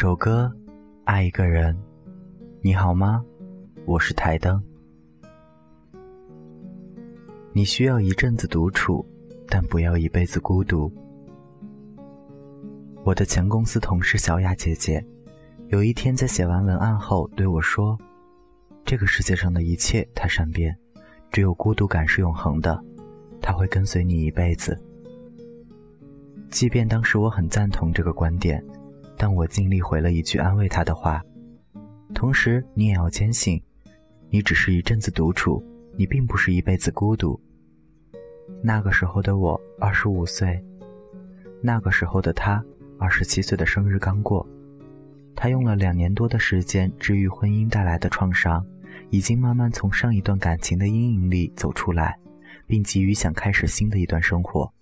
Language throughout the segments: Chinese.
首歌，爱一个人，你好吗？我是台灯。你需要一阵子独处，但不要一辈子孤独。我的前公司同事小雅姐姐，有一天在写完文案后对我说：“这个世界上的一切太善变，只有孤独感是永恒的，它会跟随你一辈子。”即便当时我很赞同这个观点。但我尽力回了一句安慰他的话，同时你也要坚信，你只是一阵子独处，你并不是一辈子孤独。那个时候的我二十五岁，那个时候的他二十七岁的生日刚过，他用了两年多的时间治愈婚姻带来的创伤，已经慢慢从上一段感情的阴影里走出来，并急于想开始新的一段生活。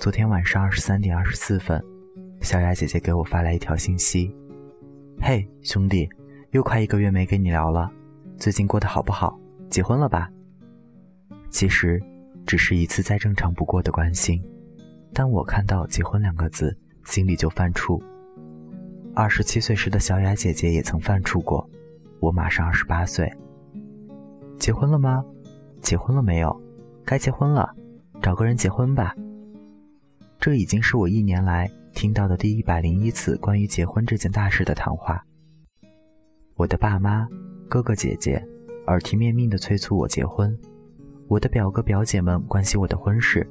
昨天晚上二十三点二十四分。小雅姐姐给我发来一条信息：“嘿，兄弟，又快一个月没跟你聊了，最近过得好不好？结婚了吧？”其实，只是一次再正常不过的关心，但我看到“结婚”两个字，心里就犯怵。二十七岁时的小雅姐姐也曾犯怵过，我马上二十八岁，结婚了吗？结婚了没有？该结婚了，找个人结婚吧。这已经是我一年来。听到的第一百零一次关于结婚这件大事的谈话，我的爸妈、哥哥姐姐耳提面命地催促我结婚，我的表哥表姐们关心我的婚事，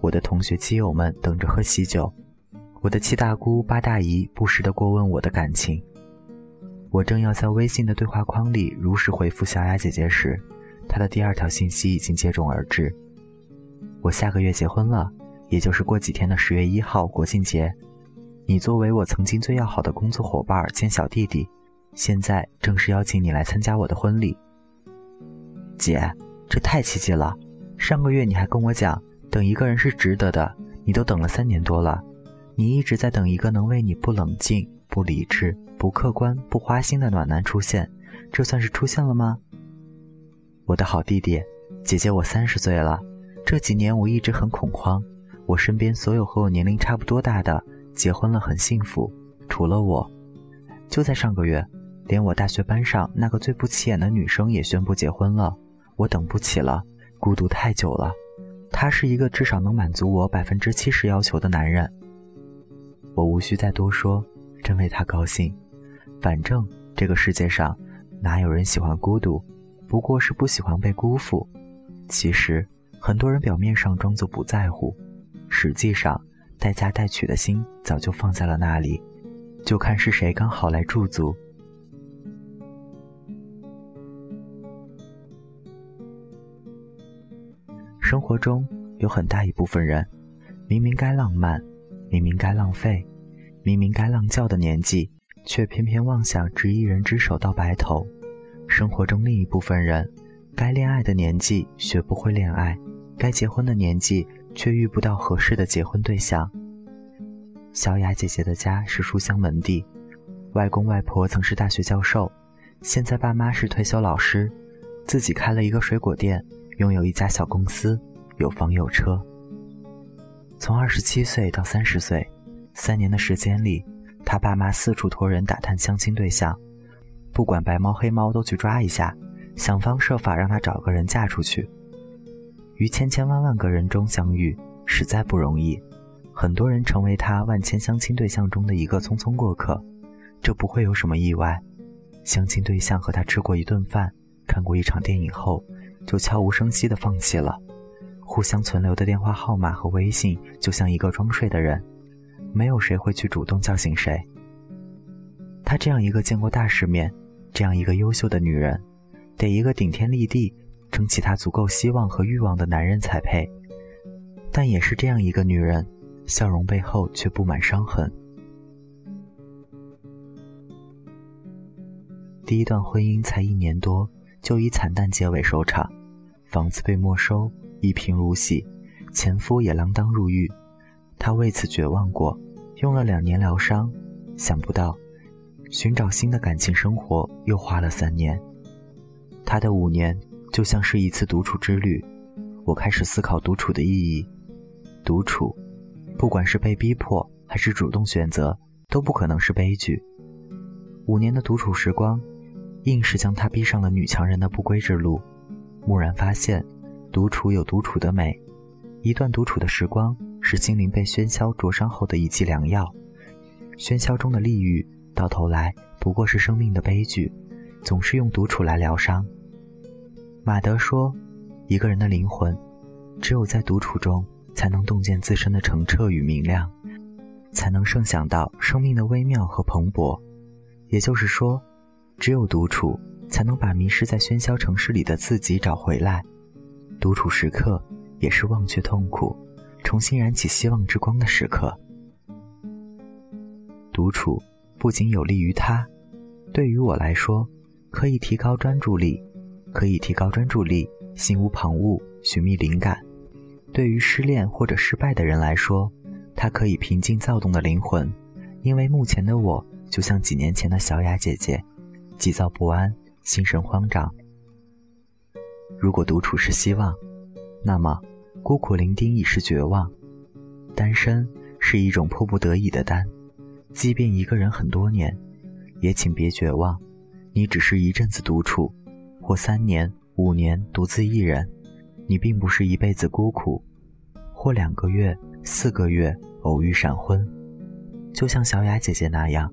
我的同学基友们等着喝喜酒，我的七大姑八大姨不时地过问我的感情。我正要在微信的对话框里如实回复小雅姐姐时，她的第二条信息已经接踵而至：我下个月结婚了。也就是过几天的十月一号国庆节，你作为我曾经最要好的工作伙伴兼小弟弟，现在正式邀请你来参加我的婚礼。姐，这太奇迹了！上个月你还跟我讲，等一个人是值得的，你都等了三年多了，你一直在等一个能为你不冷静、不理智、不客观、不花心的暖男出现，这算是出现了吗？我的好弟弟，姐姐我三十岁了，这几年我一直很恐慌。我身边所有和我年龄差不多大的结婚了很幸福，除了我。就在上个月，连我大学班上那个最不起眼的女生也宣布结婚了。我等不起了，孤独太久了。他是一个至少能满足我百分之七十要求的男人。我无需再多说，真为他高兴。反正这个世界上哪有人喜欢孤独，不过是不喜欢被辜负。其实很多人表面上装作不在乎。实际上，待嫁待娶的心早就放在了那里，就看是谁刚好来驻足。生活中有很大一部分人，明明该浪漫，明明该浪费，明明该浪叫的年纪，却偏偏妄想执一人之手到白头。生活中另一部分人，该恋爱的年纪学不会恋爱，该结婚的年纪。却遇不到合适的结婚对象。小雅姐姐的家是书香门第，外公外婆曾是大学教授，现在爸妈是退休老师，自己开了一个水果店，拥有一家小公司，有房有车。从二十七岁到三十岁，三年的时间里，他爸妈四处托人打探相亲对象，不管白猫黑猫都去抓一下，想方设法让他找个人嫁出去。于千千万万个人中相遇，实在不容易。很多人成为他万千相亲对象中的一个匆匆过客，这不会有什么意外。相亲对象和他吃过一顿饭，看过一场电影后，就悄无声息地放弃了。互相存留的电话号码和微信，就像一个装睡的人，没有谁会去主动叫醒谁。她这样一个见过大世面、这样一个优秀的女人，得一个顶天立地。争其他足够希望和欲望的男人才配，但也是这样一个女人，笑容背后却布满伤痕。第一段婚姻才一年多，就以惨淡结尾收场，房子被没收，一贫如洗，前夫也锒铛入狱。她为此绝望过，用了两年疗伤，想不到，寻找新的感情生活又花了三年。她的五年。就像是一次独处之旅，我开始思考独处的意义。独处，不管是被逼迫还是主动选择，都不可能是悲剧。五年的独处时光，硬是将他逼上了女强人的不归之路。蓦然发现，独处有独处的美。一段独处的时光，是心灵被喧嚣灼伤后的一剂良药。喧嚣中的利欲，到头来不过是生命的悲剧。总是用独处来疗伤。马德说：“一个人的灵魂，只有在独处中，才能洞见自身的澄澈与明亮，才能盛享到生命的微妙和蓬勃。也就是说，只有独处，才能把迷失在喧嚣城市里的自己找回来。独处时刻，也是忘却痛苦，重新燃起希望之光的时刻。独处不仅有利于他，对于我来说。”可以提高专注力，可以提高专注力，心无旁骛，寻觅灵感。对于失恋或者失败的人来说，它可以平静躁动的灵魂。因为目前的我就像几年前的小雅姐姐，急躁不安，心神慌张。如果独处是希望，那么孤苦伶仃已是绝望。单身是一种迫不得已的单，即便一个人很多年，也请别绝望。你只是一阵子独处，或三年、五年独自一人，你并不是一辈子孤苦，或两个月、四个月偶遇闪婚，就像小雅姐姐那样。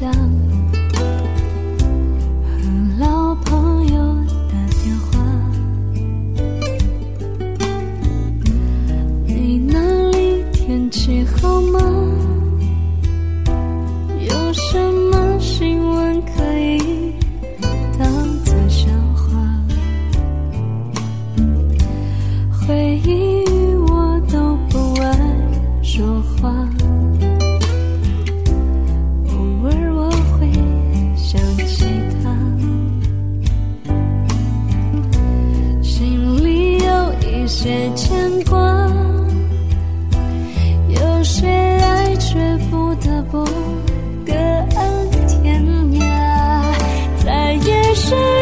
想和老朋友打电话你那里天气好吗？有什么些牵挂有些爱却不得不各安天涯在夜深